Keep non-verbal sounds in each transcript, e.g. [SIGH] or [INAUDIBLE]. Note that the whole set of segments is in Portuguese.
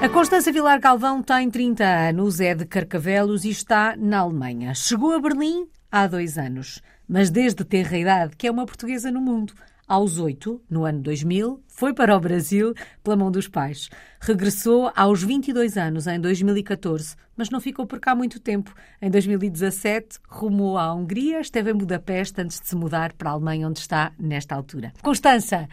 A Constança Vilar Galvão tem 30 anos, é de Carcavelos e está na Alemanha. Chegou a Berlim há dois anos, mas desde ter a idade que é uma portuguesa no mundo. Aos oito, no ano 2000, foi para o Brasil pela mão dos pais. Regressou aos 22 anos, em 2014, mas não ficou por cá muito tempo. Em 2017, rumou à Hungria, esteve em Budapeste antes de se mudar para a Alemanha, onde está nesta altura. Constança,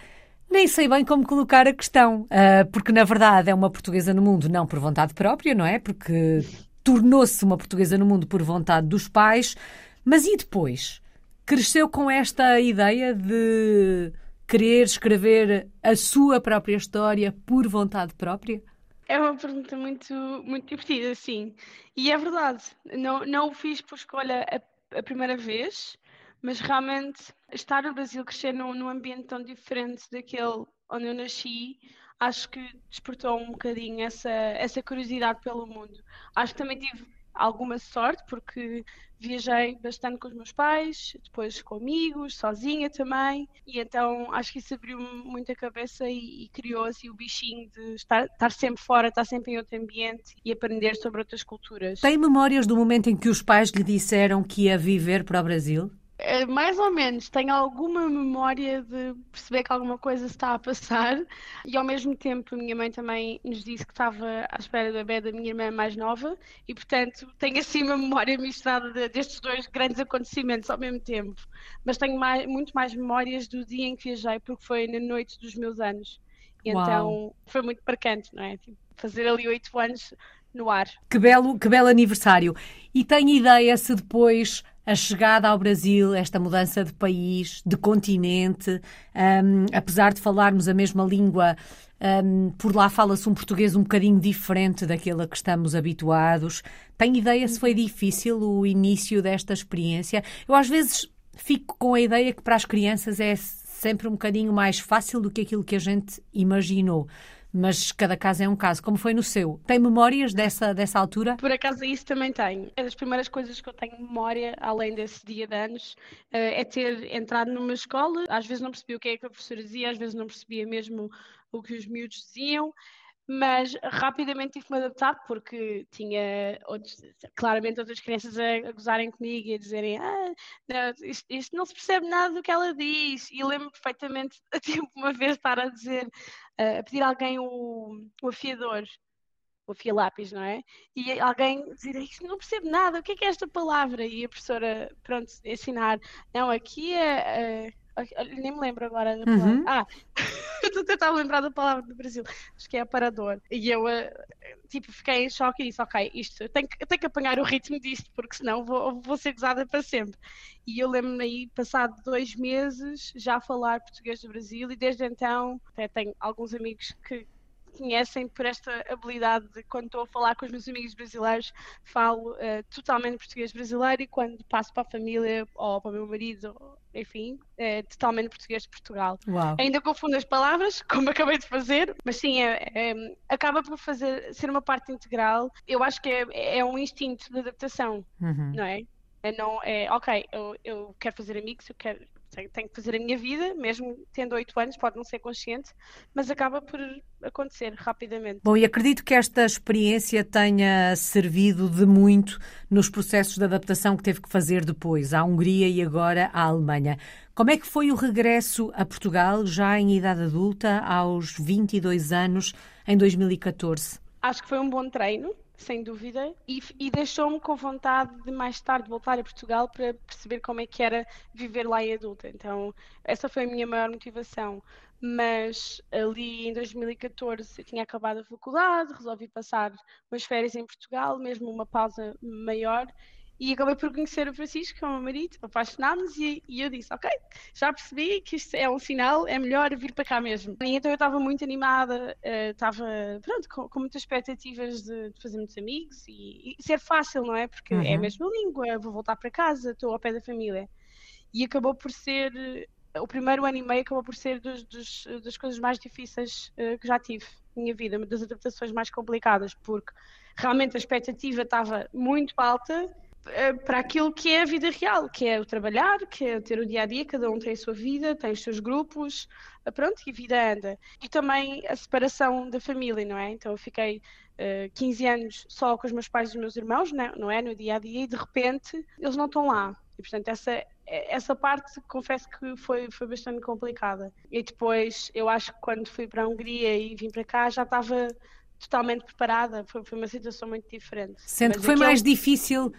nem sei bem como colocar a questão, uh, porque na verdade é uma portuguesa no mundo não por vontade própria, não é? Porque tornou-se uma portuguesa no mundo por vontade dos pais, mas e depois? Cresceu com esta ideia de querer escrever a sua própria história por vontade própria? É uma pergunta muito, muito divertida, sim. E é verdade, não, não o fiz por escolha a, a primeira vez, mas realmente estar no Brasil, crescer num, num ambiente tão diferente daquele onde eu nasci, acho que despertou um bocadinho essa, essa curiosidade pelo mundo. Acho que também tive alguma sorte, porque viajei bastante com os meus pais, depois com amigos, sozinha também, e então acho que isso abriu muito a cabeça e, e criou assim o bichinho de estar, estar, sempre fora, estar sempre em outro ambiente e aprender sobre outras culturas. Tem memórias do momento em que os pais lhe disseram que ia viver para o Brasil? É, mais ou menos, tenho alguma memória de perceber que alguma coisa está a passar e ao mesmo tempo a minha mãe também nos disse que estava à espera do bebê da minha irmã mais nova e portanto tenho assim uma memória misturada de, destes dois grandes acontecimentos ao mesmo tempo. Mas tenho mais, muito mais memórias do dia em que viajei porque foi na noite dos meus anos. E então foi muito marcante, não é? Tipo, fazer ali oito anos no ar. Que belo, que belo aniversário. E tem ideia se depois a chegada ao Brasil, esta mudança de país, de continente, um, apesar de falarmos a mesma língua, um, por lá fala-se um português um bocadinho diferente daquele a que estamos habituados. Tem ideia se foi difícil o início desta experiência? Eu às vezes fico com a ideia que para as crianças é sempre um bocadinho mais fácil do que aquilo que a gente imaginou mas cada caso é um caso, como foi no seu. Tem memórias dessa, dessa altura? Por acaso isso também tenho. É das primeiras coisas que eu tenho memória, além desse dia de anos, eh, é ter entrado numa escola. Às vezes não percebia o que é que a professora dizia, às vezes não percebia mesmo o que os miúdos diziam mas rapidamente tive-me adaptar porque tinha outros, claramente outras crianças a, a, gozarem comigo e a dizerem ah, não, isto, isto, não se percebe nada do que ela diz e lembro perfeitamente [LAUGHS] a tempo uma vez estar a dizer a pedir a alguém o, o afiador o afia-lápis, não é? E alguém dizer, isto não percebo nada, o que é que é esta palavra? E a professora, pronto, ensinar, não, aqui é, é nem me lembro agora da palavra. Uhum. Ah, [LAUGHS] estou a tentar lembrar da palavra do Brasil. Acho que é aparador. E eu, eh, tipo, fiquei em choque e disse: Ok, isto, eu tenho, eu tenho que apanhar o ritmo disto, porque senão vou, vou ser gozada para sempre. E eu lembro-me aí, passado dois meses, já a falar português do Brasil, e desde então até tenho alguns amigos que, conhecem por esta habilidade de quando estou a falar com os meus amigos brasileiros, falo uh, totalmente português brasileiro e quando passo para a família ou para o meu marido, enfim, é totalmente português de Portugal. Uau. Ainda confundo as palavras, [LAUGHS] como acabei de fazer, mas sim, é, é, acaba por fazer, ser uma parte integral. Eu acho que é, é um instinto de adaptação, uhum. não é? É, não, é ok, eu, eu quero fazer amigos, eu quero tenho que fazer a minha vida, mesmo tendo oito anos, pode não ser consciente, mas acaba por acontecer rapidamente. Bom, e acredito que esta experiência tenha servido de muito nos processos de adaptação que teve que fazer depois, à Hungria e agora à Alemanha. Como é que foi o regresso a Portugal, já em idade adulta, aos 22 anos, em 2014? Acho que foi um bom treino sem dúvida, e, e deixou-me com vontade de mais tarde voltar a Portugal para perceber como é que era viver lá em adulta. Então, essa foi a minha maior motivação. Mas ali em 2014 eu tinha acabado a faculdade, resolvi passar umas férias em Portugal, mesmo uma pausa maior, e acabei por conhecer o Francisco, que é o meu marido, apaixonámos e, e eu disse, ok, já percebi que isto é um sinal, é melhor vir para cá mesmo. E então eu estava muito animada, uh, estava, pronto, com, com, muitas expectativas de, de fazer muitos amigos e, e, ser fácil, não é? Porque uhum. é a mesma língua, vou voltar para casa, estou ao pé da família. E acabou por ser, o primeiro ano e meio acabou por ser dos, dos, das coisas mais difíceis uh, que já tive na minha vida, uma das adaptações mais complicadas, porque realmente a expectativa estava muito alta, eh, para aquilo que é a vida real, que é o trabalhar, que é ter o dia a dia, cada um tem a sua vida, tem os seus grupos, eh, pronto, e a vida anda. E também a separação da família, não é? Então eu fiquei uh, 15 anos só com os meus pais e os meus irmãos, não é? não é? No dia a dia, e de repente eles não estão lá. E portanto, essa, essa parte confesso que foi, foi bastante complicada. E depois, eu acho que quando fui para a Hungria e vim para cá, já estava totalmente preparada. Foi, foi uma situação muito diferente. Sendo Mas que foi mais difícil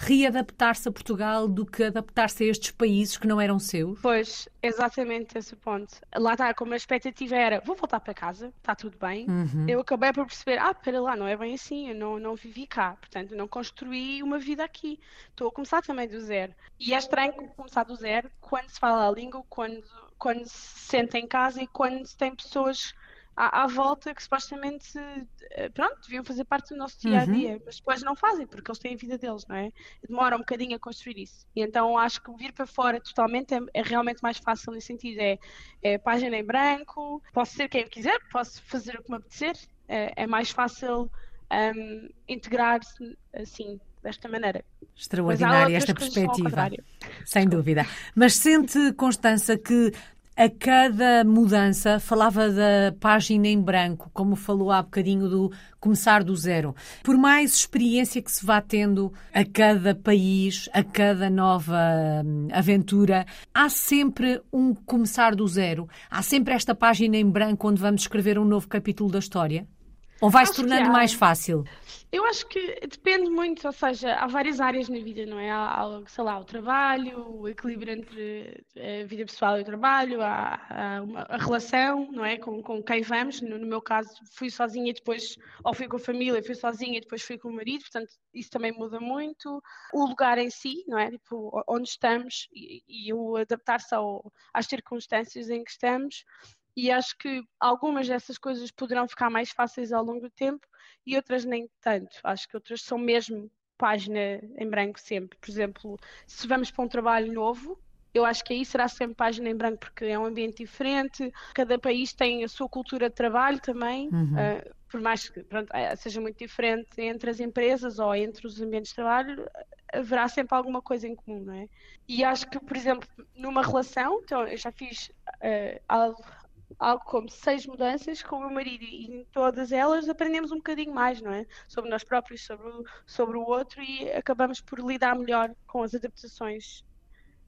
readaptar-se a Portugal do que adaptar-se a estes países que não eram seus? Pois, exatamente esse ponto. Lá está, como a expectativa era, vou voltar para casa, está tudo bem. Uhum. Eu acabei por perceber, ah, para lá, não é bem assim, eu não, não vivi cá, portanto, não construí uma vida aqui. Estou a começar também do zero. E é estranho começar do zero quando se fala a língua, quando, quando se senta em casa e quando se tem pessoas à, à, volta que supostamente, eh, pronto, deviam fazer parte do nosso dia a dia, uhum. mas depois não fazem, porque eles têm a vida deles, não é? Demora um bocadinho a construir isso. E então acho que vir para fora totalmente é, é realmente mais fácil nesse sentido. É, é, página em branco, posso ser quem quiser, posso fazer o que me apetecer, é, é mais fácil um, integrar-se assim, desta maneira. Extraordinária esta perspectiva. Sem dúvida. Mas sente, Constança, que a cada mudança, falava da página em branco, como falou há bocadinho do começar do zero. Por mais experiência que se vá tendo a cada país, a cada nova hum, aventura, há sempre um começar do zero. Há sempre esta página em branco onde vamos escrever um novo capítulo da história. Ou vai se tornando mais fácil? Eu acho que depende muito, ou seja, há várias áreas na vida, não é? Há, sei lá, o trabalho, o equilíbrio entre a vida pessoal e o trabalho, há, há uma, a relação, não é? Com, com quem vamos. No, no, meu caso, fui sozinha e depois, ou fui com a família, fui sozinha e depois fui com o marido, portanto, isso também muda muito. O lugar em si, não é? Tipo, onde estamos e, e o adaptar-se às circunstâncias em que estamos e acho que algumas dessas coisas poderão ficar mais fáceis ao longo do tempo e outras nem tanto. Acho que outras são mesmo página em branco sempre. Por exemplo, se vamos para um trabalho novo, eu acho que aí será sempre página em branco porque é um ambiente diferente, cada país tem a sua cultura de trabalho também, uhum. uh, por mais que pronto, eh, seja muito diferente entre as empresas ou entre os ambientes de trabalho, haverá sempre alguma coisa em comum, não é? E acho que, por exemplo, numa relação, então eu já fiz uh, algo como seis mudanças com o meu marido e em todas elas aprendemos um bocadinho mais, não é? Sobre nós próprios, sobre o, sobre o outro e acabamos por lidar melhor com as adaptações,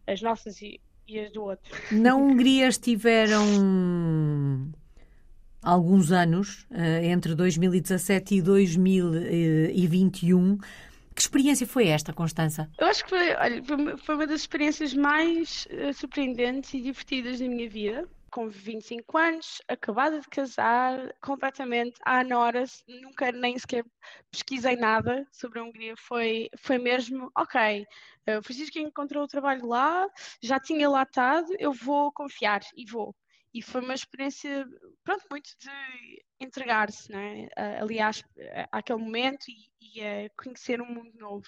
as nossas e, e as do outro. Na Hungria estiveram alguns anos, eh, entre 2017 e 2021. Que experiência foi esta, Constança? Eu acho que foi, olha, foi uma das experiências mais uh, surpreendentes e divertidas da minha vida com 25 anos, acabada de casar, completamente à Nora, nunca nem sequer pesquisei nada sobre a Hungria, foi, foi mesmo, ok, uh, o Francisco encontrou o trabalho lá, já tinha lá estado, eu vou confiar e vou. E foi uma experiência, pronto, muito de entregar-se, né? aliás, àquele momento e, e a conhecer um mundo novo.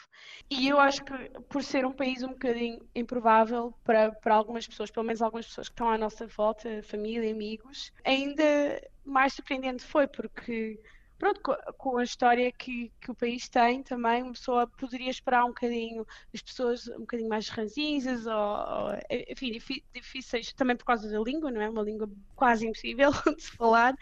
E eu acho que por ser um país um bocadinho improvável para, para algumas pessoas, pelo menos algumas pessoas que estão à nossa volta, família, amigos, ainda mais surpreendente foi, porque pronto, com, a história que, que o país tem também, uma pessoa poderia esperar um bocadinho as pessoas um bocadinho mais ranzinhas ou, ou, enfim, difíceis também por causa da língua, não é? Uma língua quase impossível [LAUGHS] de se falar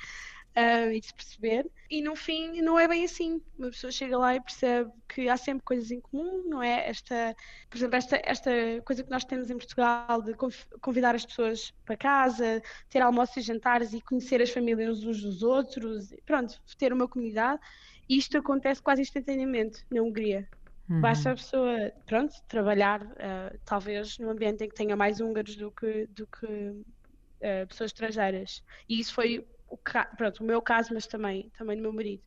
uh, e de se perceber. E no fim não é bem assim. Uma pessoa chega lá e percebe que há sempre coisas em comum, não é? Esta, por exemplo, esta, esta coisa que nós temos em Portugal de convidar as pessoas para casa, ter almoços e jantares e conhecer as famílias uns dos outros, pronto, ter uma comunidade. E isto acontece quase instantaneamente na Hungria. Uhum. Basta a pessoa, pronto, trabalhar, uh, talvez num ambiente em que tenha mais húngaros do que, do que uh, pessoas estrangeiras. E isso foi o, pronto, o meu caso, mas também, também do meu marido.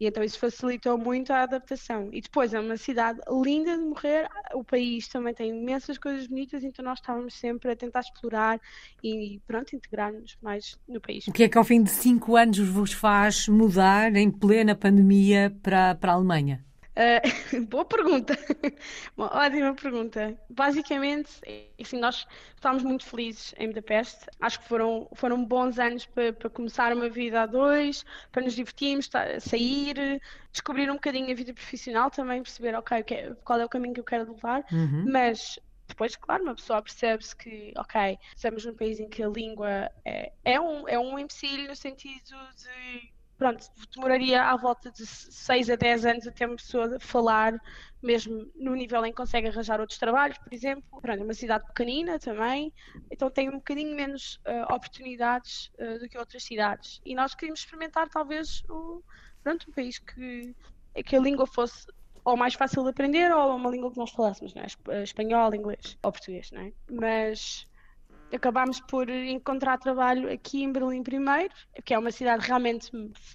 E então isso facilitou muito a adaptação. E depois é uma cidade linda de morrer, o país também tem imensas coisas bonitas, então nós estávamos sempre a tentar explorar e pronto, integrar-nos mais no país. O que é que ao fim de cinco anos vos faz mudar em plena pandemia para, para a Alemanha? Uh, [LAUGHS] boa pergunta, [LAUGHS] uma ótima pergunta. Basicamente, assim, nós estávamos muito felizes em Budapeste. Acho que foram, foram bons anos para, para começar uma vida a dois, para nos divertirmos, sair, descobrir um bocadinho a vida profissional também, perceber, ok, é, qual é o caminho que eu quero levar, uhum. mas depois, claro, uma pessoa percebe-se que, ok, estamos num país em que a língua é, é, um, é um empecilho no sentido de pronto, demoraria à volta de 6 a 10 anos até uma pessoa falar, mesmo no nível em que consegue arranjar outros trabalhos, por exemplo. Pronto, é uma cidade pequenina também, então tem um bocadinho menos uh, oportunidades uh, do que outras cidades. E nós queríamos experimentar talvez o, pronto, um país que, que a língua fosse ou mais fácil de aprender ou uma língua que nós falássemos, não é? espanhol, inglês ou português, não é? Mas acabámos por encontrar trabalho aqui em Berlim primeiro, que é uma cidade realmente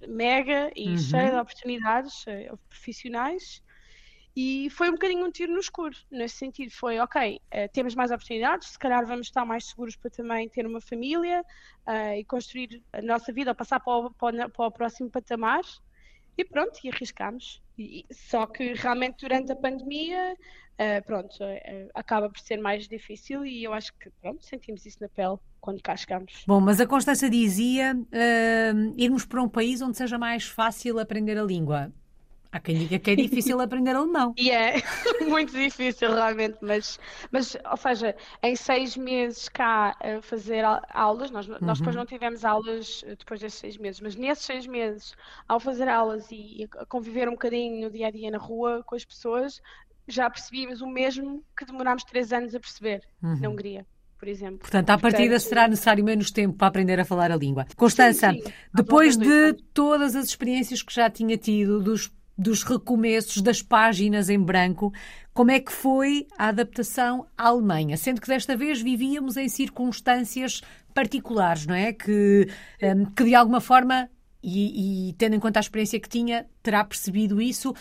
mega e uhum. cheia de oportunidades eh, profissionais. E foi um bocadinho um tiro no escuro, nesse sentido. Foi, ok, uh, temos mais oportunidades, se calhar vamos estar mais seguros para também ter uma família uh, e construir a nossa vida, ou passar para o, para o, para o próximo patamar. E pronto, e arriscámos. E, só que realmente durante a pandemia uh, pronto, uh, acaba por ser mais difícil e eu acho que pronto, sentimos isso na pele quando cá chegamos. Bom, mas a Constança dizia uh, irmos para um país onde seja mais fácil aprender a língua. Há quem diga que é difícil aprender alemão. E é [LAUGHS] muito difícil, realmente, mas, mas, ou seja, em seis meses cá a fazer aulas, nós, uhum. nós depois não tivemos aulas depois desses seis meses, mas nesses seis meses, ao fazer aulas e, e a conviver um bocadinho no dia a dia na rua com as pessoas, já percebíamos o mesmo que demorámos três anos a perceber uhum. na Hungria. Por exemplo. Portanto, à partida Portanto, será necessário menos tempo para aprender a falar a língua. Constança, sim, sim. depois de todas as experiências que já tinha tido, dos, dos recomeços, das páginas em branco, como é que foi a adaptação à Alemanha? Sendo que desta vez vivíamos em circunstâncias particulares, não é? Que, um, que de alguma forma, e, e tendo em conta a experiência que tinha, terá percebido isso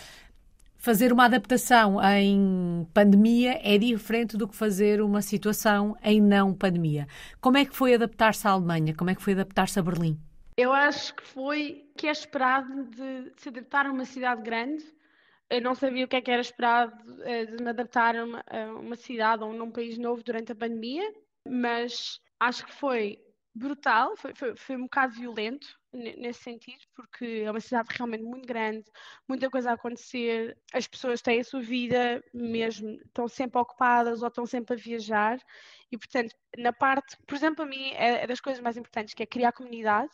fazer uma adaptação em pandemia é diferente do que fazer uma situação em não pandemia. Como é que foi adaptar-se à Alemanha? Como é que foi adaptar-se a Berlim? Eu acho que foi que é esperado de se adaptar a uma cidade grande. Eu não sabia o que é que era esperado eh, de me adaptar a uma, a uma cidade ou num país novo durante a pandemia, mas acho que foi brutal, foi, foi, foi um bocado violento, nesse sentido, porque é uma cidade realmente muito grande, muita coisa a acontecer, as pessoas têm a sua vida mesmo, estão sempre ocupadas ou estão sempre a viajar, e portanto, na parte, por exemplo, a mim é, é das coisas mais importantes, que é criar comunidade,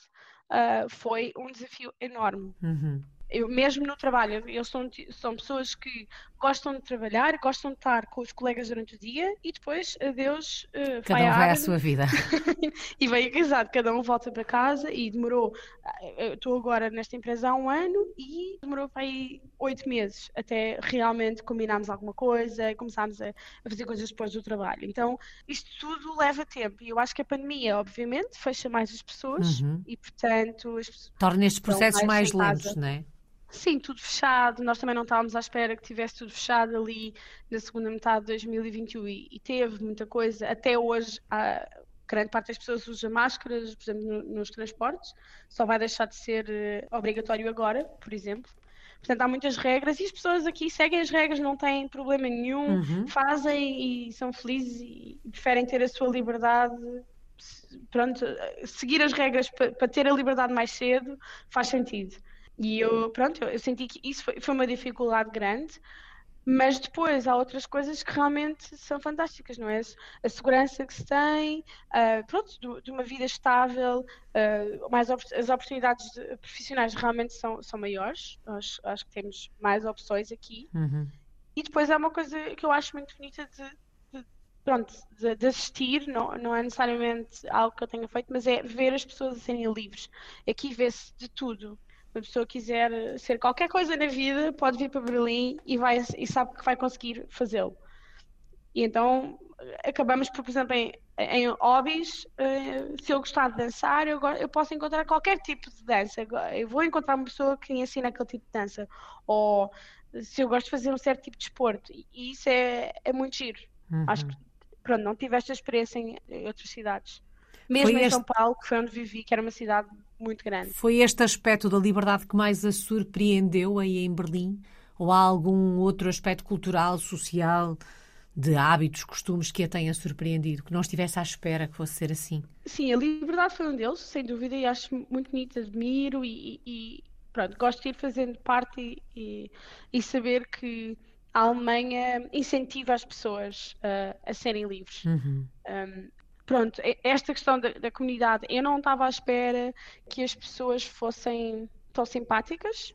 uh, foi um desafio enorme. Uhum eu mesmo no trabalho, eles são, são pessoas que gostam de trabalhar, gostam de estar com os colegas durante o dia e depois adeus uh, cada um vai à sua vida [LAUGHS] e vem exato, cada um volta para casa e demorou eh, estou agora nesta empresa há um ano e demorou para aí oito meses até realmente combinarmos alguma coisa e começarmos a, a, fazer coisas depois do trabalho então isto tudo leva tempo e eu acho que a pandemia obviamente fecha mais as pessoas uhum. e portanto torna estes processos mais, mais lentos, não é? Sim, tudo fechado. Nós também não estávamos à espera que tivesse tudo fechado ali na segunda metade de 2021 e, e teve muita coisa. Até hoje, a grande parte das pessoas usa máscaras, por exemplo, no, nos transportes. Só vai deixar de ser uh, obrigatório agora, por exemplo. Portanto, há muitas regras e as pessoas aqui seguem as regras, não têm problema nenhum, uhum. fazem e são felizes e preferem ter a sua liberdade pronto, seguir as regras para ter a liberdade mais cedo faz sentido. E eu, pronto, eu senti que isso foi, foi uma dificuldade grande, mas depois há outras coisas que realmente são fantásticas, não é? A segurança que se tem, uh, pronto, de, de, uma vida estável, uh, mais as oportunidades profissionais realmente são, são maiores, acho, acho que temos mais opções aqui. Uhum. E depois há uma coisa que eu acho muito bonita de, de pronto, de, de, assistir, não, não é necessariamente algo que eu tenha feito, mas é ver as pessoas a serem livres. Aqui vê-se de tudo uma pessoa quiser ser qualquer coisa na vida, pode vir para Berlim e, vai, e sabe que vai conseguir fazê-lo. E então acabamos por, por exemplo, em, em hobbies, uh, se eu gostar de dançar, eu, eu, posso encontrar qualquer tipo de dança. Eu vou encontrar uma pessoa que me ensina aquele tipo de dança. Ou se eu gosto de fazer um certo tipo de esporte. E isso é, é muito giro. Uhum. Acho que, pronto, não tive esta experiência em, em outras cidades. Mesmo foi em este... São Paulo, que foi onde vivi, que era uma cidade muito grande. Foi este aspecto da liberdade que mais a surpreendeu aí em Berlim? Ou há algum outro aspecto cultural, social, de hábitos, costumes que a tenha surpreendido, que não estivesse à espera que fosse ser assim? Sim, a liberdade foi um deles, sem dúvida, e acho muito bonito, admiro e, e pronto, gosto de ir fazendo parte e, e saber que a Alemanha incentiva as pessoas uh, a serem livres. Uhum. Um, pronto, esta questão da, da, comunidade, eu não estava à espera que as pessoas fossem tão simpáticas,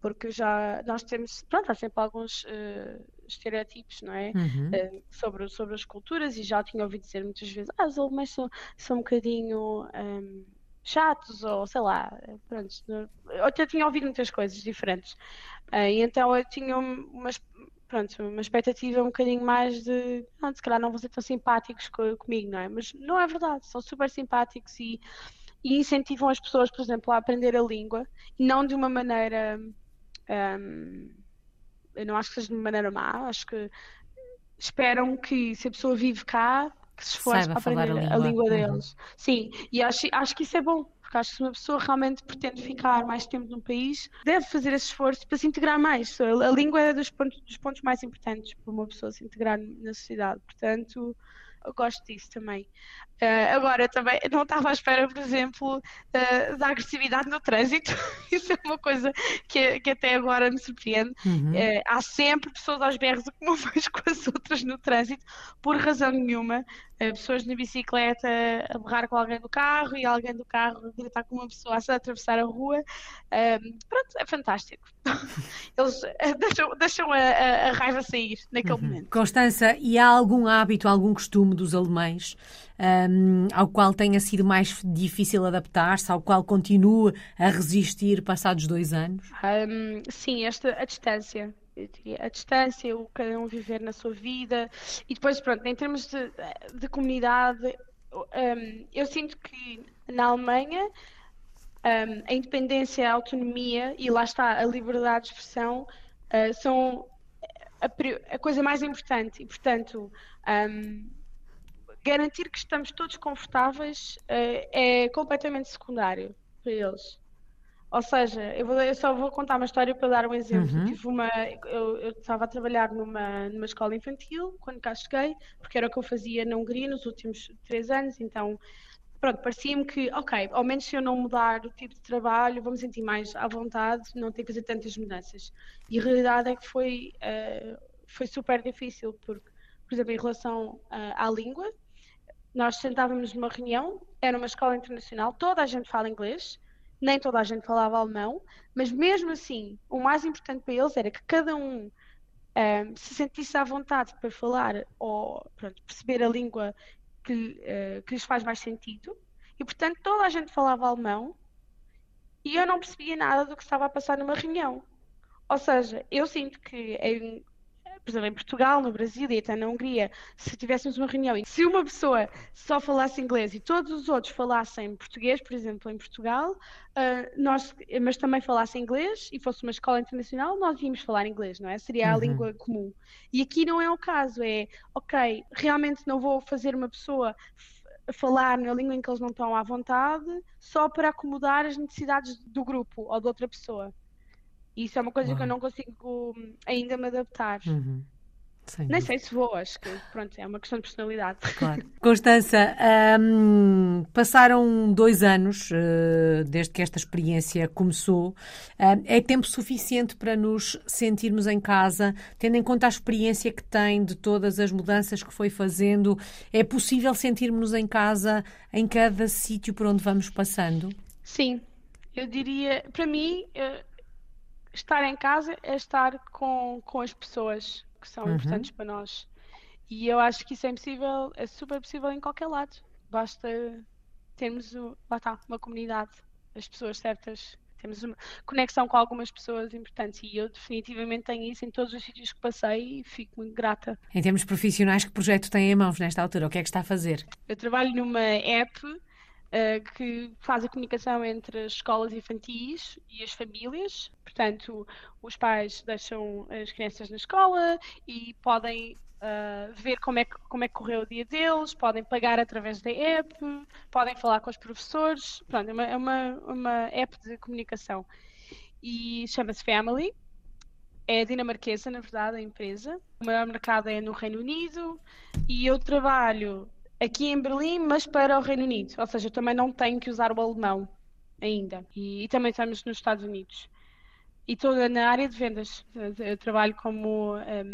porque já nós temos, pronto, há sempre alguns uh, estereótipos, não é? Uhum. Uh, sobre, sobre as culturas, e já tinha ouvido dizer muitas vezes, ah, os alemães são, são um bocadinho. Um, chatos, ou sei lá, pronto, eu até tinha ouvido muitas coisas diferentes. Uh, e então eu tinha umas, pronto, uma expectativa um bocadinho mais de, não, se calhar não vão ser tão simpáticos co comigo, não é? Mas não é verdade, são super simpáticos e, e, incentivam as pessoas, por exemplo, a aprender a língua, e não de uma maneira, um, eu não acho que seja de uma maneira má, acho que esperam que se a pessoa vive cá, que se esforce para aprender a língua, a língua uhum. deles. Uhum. Sim, e acho, acho que isso é bom, porque acho que se uma pessoa realmente pretende ficar mais tempo num país, deve fazer esse esforço para se integrar mais. A, língua é dos pontos, dos pontos mais importantes para uma pessoa se integrar na sociedade. Portanto, eu gosto disso também. Uh, agora, também não estava à espera, por exemplo, uh, da agressividade no trânsito. [LAUGHS] Isso é uma coisa que, que até agora me surpreende. Uhum. Uh, há sempre pessoas aos berros como umas [LAUGHS] com as outras no trânsito, por razão nenhuma. Pessoas na bicicleta a berrar com alguém do carro e alguém do carro a gritar com uma pessoa a atravessar a rua. pronto, é fantástico. [LAUGHS] Eles deixam, deixam a, a, a, raiva sair naquele uhum. momento. Constança, e há algum hábito, algum costume dos alemães? um, ao qual tenha sido mais difícil adaptar-se, ao qual continua a resistir passados dois anos? Um, sim, esta, a distância. A distância, o cada um viver na sua vida e depois, pronto, em termos de, de comunidade, um, eu sinto que na Alemanha um, a independência, a autonomia e lá está a liberdade de expressão uh, são a, a, coisa mais importante e, portanto, um, garantir que estamos todos confortáveis uh, é completamente secundário para eles. Ou seja, eu, vou, eu, só vou contar uma história para dar um exemplo. Uhum. Tive uma, eu, eu, estava a trabalhar numa, numa escola infantil quando cá cheguei, porque era o que eu fazia na Hungria nos últimos três anos, então pronto, parecia-me que, ok, ao menos se eu não mudar o tipo de trabalho, vou me sentir mais à vontade, não ter que fazer tantas mudanças. E a realidade é que foi, uh, foi super difícil, porque, por exemplo, em relação uh, à língua, nós sentávamos numa reunião, era uma escola internacional, toda a gente fala inglês, nem toda a gente falava alemão, mas mesmo assim, o mais importante para eles era que cada um, um se sentisse à vontade para falar ou pronto, perceber a língua que, uh, que lhes faz mais sentido. E portanto, toda a gente falava alemão e eu não percebia nada do que estava a passar numa reunião. Ou seja, eu sinto que em por exemplo, em Portugal, no Brasil e até na Hungria, se tivéssemos uma reunião e se uma pessoa só falasse inglês e todos os outros falassem português, por exemplo, em Portugal, uh, nós, mas também falassem inglês e fosse uma escola internacional, nós íamos falar inglês, não é? Seria a uhum. língua comum. E aqui não é o caso, é, ok, realmente não vou fazer uma pessoa falar na língua em que eles não estão à vontade só para acomodar as necessidades do grupo ou de outra pessoa. Isso é uma coisa Uau. que eu não consigo hum, ainda me adaptar. Uhum. Nem sei se vou, acho que pronto, é uma questão de personalidade. [LAUGHS] Claro. Constança, um, passaram dois anos uh, desde que esta experiência começou. Uh, é tempo suficiente para nos sentirmos em casa, tendo em conta a experiência que tem de todas as mudanças que foi fazendo? É possível sentirmos-nos em casa em cada sítio por onde vamos passando? Sim, eu diria, para mim, estar em casa é estar com, com as pessoas que são uhum. importantes para nós. E eu acho que isso é possível, é super possível em qualquer lado. Basta termos lá está, uma comunidade, as pessoas certas, temos uma conexão com algumas pessoas importantes e eu definitivamente tenho isso em todos os sítios que passei e fico muito grata. Em termos profissionais, que projeto tem em mãos nesta altura? O que é que está a fazer? Eu trabalho numa app uh, que faz a comunicação entre as escolas infantis e as famílias. Portanto, os pais deixam as crianças na escola e podem uh, ver como é, que, como é que correu o dia deles, podem pagar através da app, podem falar com os professores. Pronto, é uma, é uma, uma app de comunicação. E chama-se Family. é dinamarquesa, na verdade, a empresa. O maior mercado é no Reino Unido e eu trabalho aqui em Berlim, mas para o Reino Unido. Ou seja, eu também não tenho que usar o alemão ainda. E, e também estamos nos Estados Unidos. E estou na área de vendas. Eu trabalho como um,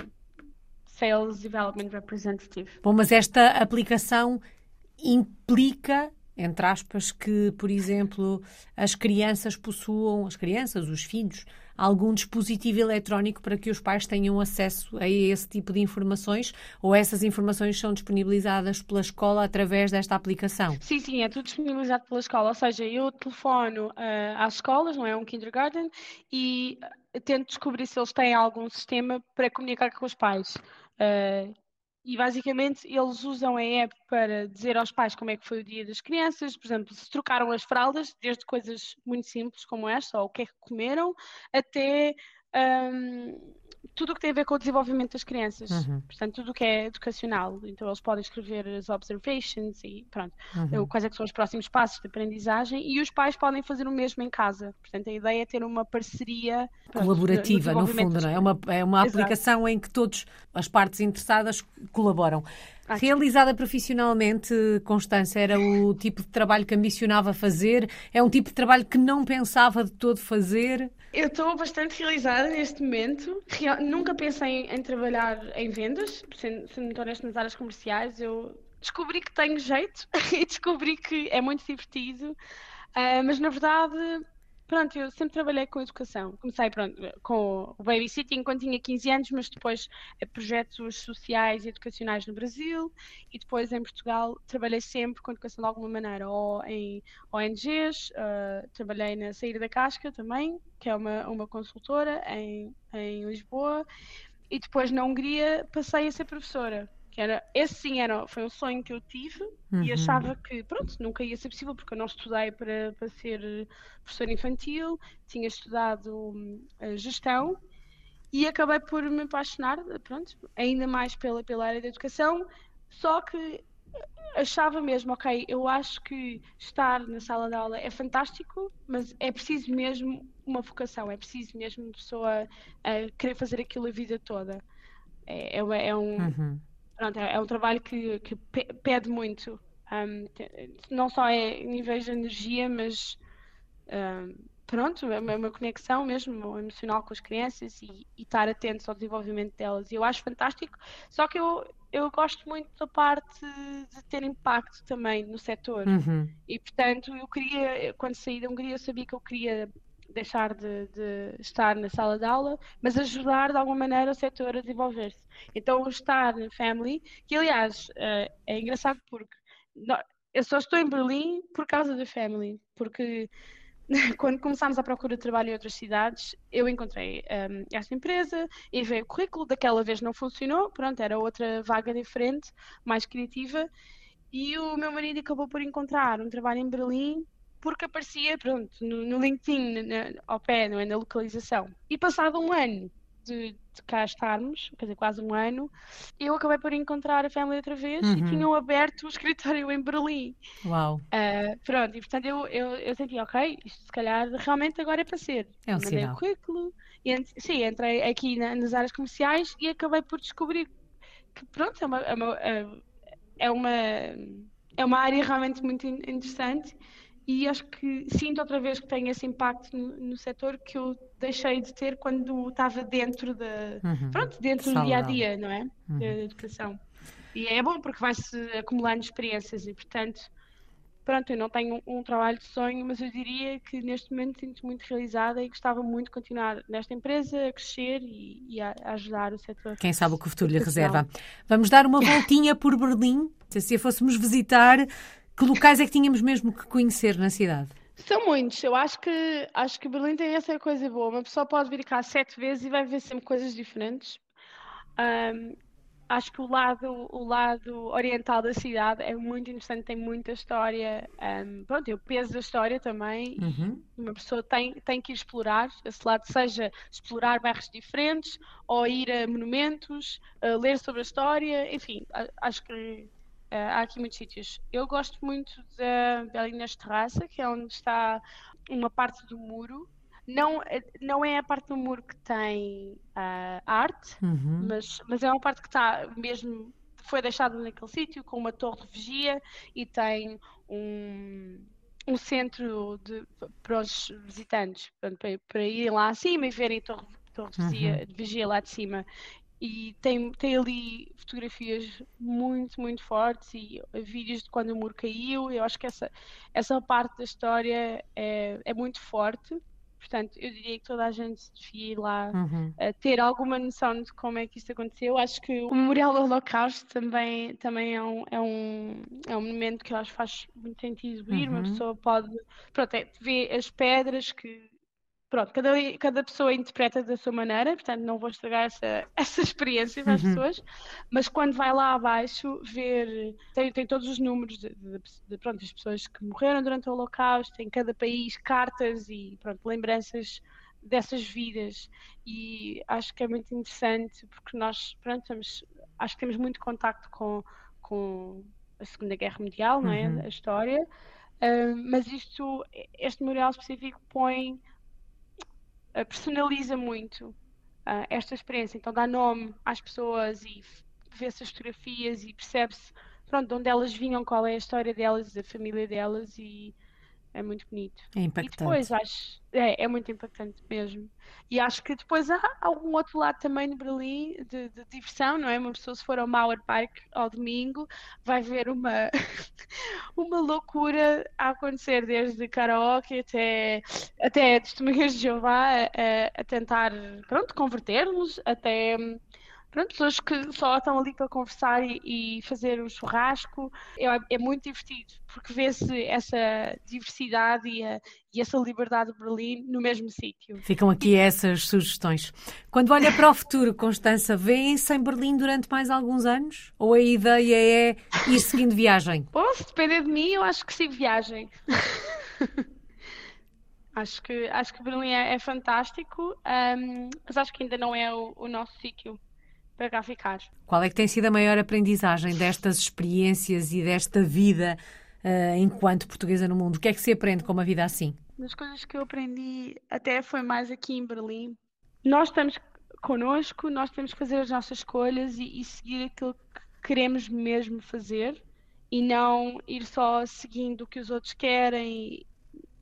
Sales Development Representative. Bom, mas esta aplicação implica entre aspas, que, por exemplo, as crianças possuam, as crianças, os filhos, algum dispositivo eletrónico para que os pais tenham acesso a esse tipo de informações ou essas informações são disponibilizadas pela escola através desta aplicação? Sim, sim, é tudo disponibilizado pela escola, ou seja, eu telefono uh, às escolas, não é um kindergarten, e tento descobrir se eles têm algum sistema para comunicar com os pais. Uh, e basicamente eles usam a app para dizer aos pais como é que foi o dia das crianças, por exemplo, se trocaram as fraldas, desde coisas muito simples como esta, ou o que é que comeram, até um, tudo o que tem a ver com o desenvolvimento das crianças, uhum. portanto, tudo o que é educacional. Então, eles podem escrever as observations e pronto, uhum. quais é são os próximos passos de aprendizagem e os pais podem fazer o mesmo em casa. Portanto, a ideia é ter uma parceria pronto, colaborativa, no fundo, não é? É uma, é uma aplicação em que todas as partes interessadas colaboram. Realizada profissionalmente, Constância, era o tipo de trabalho que ambicionava fazer? É um tipo de trabalho que não pensava de todo fazer? Eu estou bastante realizada neste momento. Real, nunca pensei em, em, trabalhar em vendas, sendo, sendo muito honesta nas áreas comerciais. Eu descobri que tenho jeito [LAUGHS] e descobri que é muito divertido. Uh, mas na verdade Pronto, eu sempre trabalhei com educação. Comecei pronto, com o babysitting quando tinha 15 anos, mas depois eh, projetos sociais e educacionais no Brasil e depois em Portugal trabalhei sempre com educação de alguma maneira, ou em ONGs, uh, eh, trabalhei na Saída da Casca também, que é uma, uma consultora em, em Lisboa, e depois na Hungria passei a ser professora que era, esse sim era, foi um sonho que eu tive uhum. e achava que, pronto, nunca ia ser possível porque eu não estudei para, para ser professora infantil, tinha estudado uh, gestão e acabei por me apaixonar, pronto, ainda mais pela, pela área da educação, só que achava mesmo, ok, eu acho que estar na sala de aula é fantástico, mas é preciso mesmo uma vocação, é preciso mesmo uma pessoa uh, querer fazer aquilo a vida toda. É, é, é um... Uhum pronto, é, é um trabalho que, que pede muito. Um, não só é níveis de energia, mas um, pronto, é uma conexão mesmo emocional com as crianças e, e, estar atentos ao desenvolvimento delas. E eu acho fantástico, só que eu, eu gosto muito da parte de ter impacto também no setor. Uhum. E portanto, eu queria, quando saí da Hungria, eu sabia que eu queria deixar de, de, estar na sala de aula, mas ajudar de alguma maneira o setor a desenvolver-se. Então, o estar na Family, que aliás uh, é engraçado porque eu só estou em Berlim por causa da Family, porque [LAUGHS] quando começámos a procura de trabalho em outras cidades, eu encontrei um, ehm, esta empresa, enviei o currículo, daquela vez não funcionou, pronto, era outra vaga diferente, mais criativa, e o meu marido acabou por encontrar um trabalho em Berlim porque aparecia, pronto, no, no LinkedIn, na, ao pé, não é, na localização. E passado um ano de, de, cá estarmos, quer dizer, quase um ano, eu acabei por encontrar a família outra vez uhum. e tinham aberto o [LAUGHS] escritório em Berlim. Uau! Uh, pronto, e portanto eu, eu, eu senti, ok, isto se calhar realmente agora é para ser. É um Mandei sinal. o currículo, e, sim, entrei aqui na, nas áreas comerciais e acabei por descobrir que, pronto, é uma, é uma, é uma, é uma área realmente muito interessante e acho que sinto outra vez que tenho esse impacto no, no setor que eu deixei de ter quando estava dentro da uhum. pronto dentro do dia a dia não é? Uhum. da educação. E é bom porque vai-se acumulando experiências e portanto pronto eu não tenho um, um, trabalho de sonho mas eu diria que neste momento sinto muito realizada e gostava muito de continuar nesta empresa a crescer e, e a, a ajudar o setor quem sabe o que o futuro lhe reserva. Vamos dar uma voltinha por Berlim. Se fôssemos visitar que locais é que tínhamos mesmo que conhecer na cidade? São muitos. Eu acho que acho que Berlim tem essa coisa boa. Uma pessoa pode vir cá sete vezes e vai ver sempre coisas diferentes. Um, acho que o lado, o lado oriental da cidade é muito interessante, tem muita história. Um, pronto, o peso da história também. Uhum. Uma pessoa tem, tem que explorar esse lado, seja explorar bairros diferentes ou ir a monumentos, a ler sobre a história, enfim, acho que há aqui muitos sítios. Eu gosto muito da Berliner Straße, que é onde está uma parte do muro. Não, não é a parte do muro que tem uh, arte, uhum. mas, mas é uma parte que está mesmo foi deixada naquele sítio com uma torre de vigia e tem um, um centro de, para os visitantes, para, para irem lá acima e verem a torre, torre de, vigia, uhum. de vigia lá de cima e tem, tem ali fotografias muito, muito fortes e vídeos de quando o muro caiu. Eu acho que essa, essa parte da história é, é muito forte. Portanto, eu diria que toda a gente devia ir lá uhum. ter alguma noção de como é que isso aconteceu. Acho que o Memorial do Holocausto também, também é, um, é, um, é um momento que eu acho que faz muito sentido ir. Uhum. Uma pessoa pode pronto, é, ver as pedras que pronto, cada, cada pessoa interpreta da sua maneira, portanto não vou estragar essa, [LAUGHS] essa experiência para as uhum. pessoas, mas quando vai lá abaixo ver, tem, tem todos os números de, de, de, pronto, das pessoas que morreram durante o Holocausto, em cada país, cartas e pronto, lembranças dessas vidas e acho que é muito interessante porque nós, pronto, estamos, acho que temos muito contacto com, com a Segunda Guerra Mundial, não é? Uhum. A história, uh, mas isto, este memorial específico põe uh, personaliza muito uh, esta experiência. Então dá nome às pessoas e vê-se as fotografias e percebe-se de onde elas vinham, qual é a história delas, a família delas e é muito bonito. É impactante. E depois acho, é, é muito impactante mesmo. E acho que depois há algum outro lado também no Berlim de, de, diversão, não é? Uma pessoa se for ao Mauer Park ao domingo vai ver uma, [LAUGHS] uma loucura a acontecer, desde karaoke até, até testemunhas de Jeová a, a tentar, pronto, converter-los, até pronto, pessoas que só estão ali para conversar e, e fazer o churrasco. É, é, muito divertido, porque vê-se essa diversidade e, a, e, essa liberdade de Berlim no mesmo sítio. Ficam aqui essas sugestões. Quando olha para o futuro, Constança, vêem-se em Berlim durante mais alguns anos? Ou a ideia é ir seguindo viagem? [LAUGHS] Bom, se depender de mim, eu acho que sigo viagem. [LAUGHS] Acho que, acho que Berlim é, é fantástico, um, mas acho que ainda não é o, o nosso sítio para cá ficar. Qual é que tem sido a maior aprendizagem destas experiências e desta vida uh, enquanto portuguesa no mundo? O que é que se aprende com uma vida assim? Das coisas que eu aprendi até foi mais aqui em Berlim. Nós estamos connosco, nós temos que fazer as nossas escolhas e, e seguir aquilo que queremos mesmo fazer e não ir só seguindo o que os outros querem.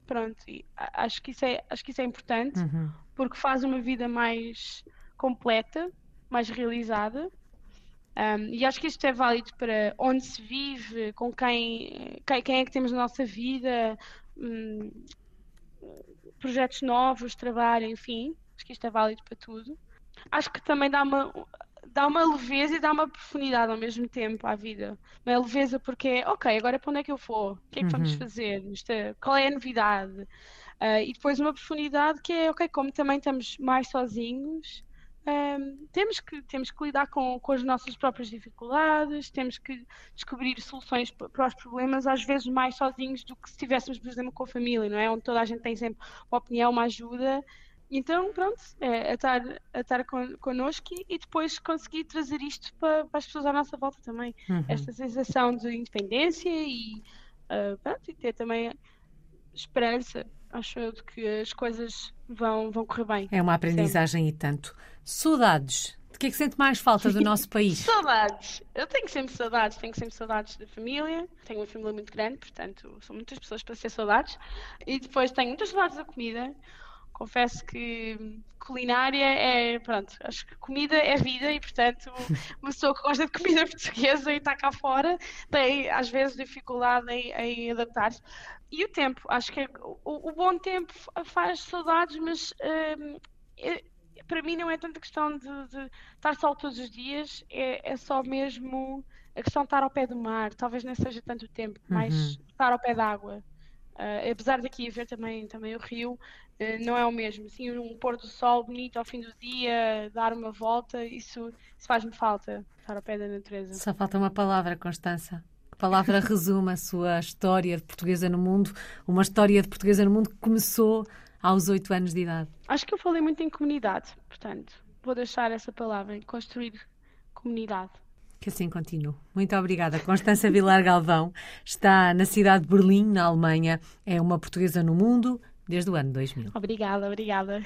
Pronto, acho que isso é, acho que isso é importante uhum. porque faz uma vida mais completa mais realizada. Um, e acho que isto é válido para onde se vive, com quem, quem, quem é que temos na nossa vida, um, projetos novos, trabalho, enfim. Acho que isto é válido para tudo. Acho que também dá uma, dá uma leveza e dá uma profundidade ao mesmo tempo à vida. Uma leveza porque é, ok, agora para onde é que eu vou? O que é que vamos uhum. fazer? É, qual é a novidade? Uh, e depois uma profundidade que é, ok, como também estamos mais sozinhos, um, temos, que, temos que lidar com, com as nossas próprias dificuldades, temos que descobrir soluções para os problemas, às vezes mais sozinhos do que se estivéssemos, por exemplo, com a família, não é? Onde toda a gente tem sempre uma opinião, uma ajuda. Então, pronto, é, a estar, a estar con, connosco e, e, depois conseguir trazer isto para, para, as pessoas à nossa volta também. Uhum. Esta sensação de independência e, uh, pronto, e ter também esperança acho eu de que as coisas vão, vão correr bem. É uma aprendizagem sempre. e tanto. Saudades. De que é que sente mais falta do [LAUGHS] nosso país? saudades. Eu tenho sempre saudades. Tenho sempre saudades da família. Tenho uma família muito grande, portanto, são muitas pessoas para ser saudades. E depois tenho muitas saudades da comida. Confesso que culinária é, pronto, acho que comida é vida e, portanto, uma pessoa que gosta de comida [LAUGHS] portuguesa e está cá fora tem, às vezes, dificuldade em, em adaptar-se. E o tempo, acho que é, o, o, bom tempo faz saudades, mas hum, é, para mim não é tanta questão de, de estar sol todos os dias, é, é, só mesmo a questão de estar ao pé do mar. Talvez não seja tanto tempo, mas uhum. estar ao pé da água. Uh, apesar daqui haver também, também o rio, uh, não é o mesmo. Sim, um pôr do sol bonito ao fim do dia, dar uma volta, isso, isso faz-me falta, estar ao pé da natureza. Só falta uma palavra, Constança palavra [LAUGHS] resume a sua história de portuguesa no mundo, uma história de portuguesa no mundo que começou aos oito anos de idade? Acho que eu falei muito em comunidade, portanto, vou deixar essa palavra, em construir comunidade. Que assim continue. Muito obrigada. Constança Vilar Galvão está na cidade de Berlim, na Alemanha. É uma portuguesa no mundo, desde o ano 2000. Obrigada, obrigada.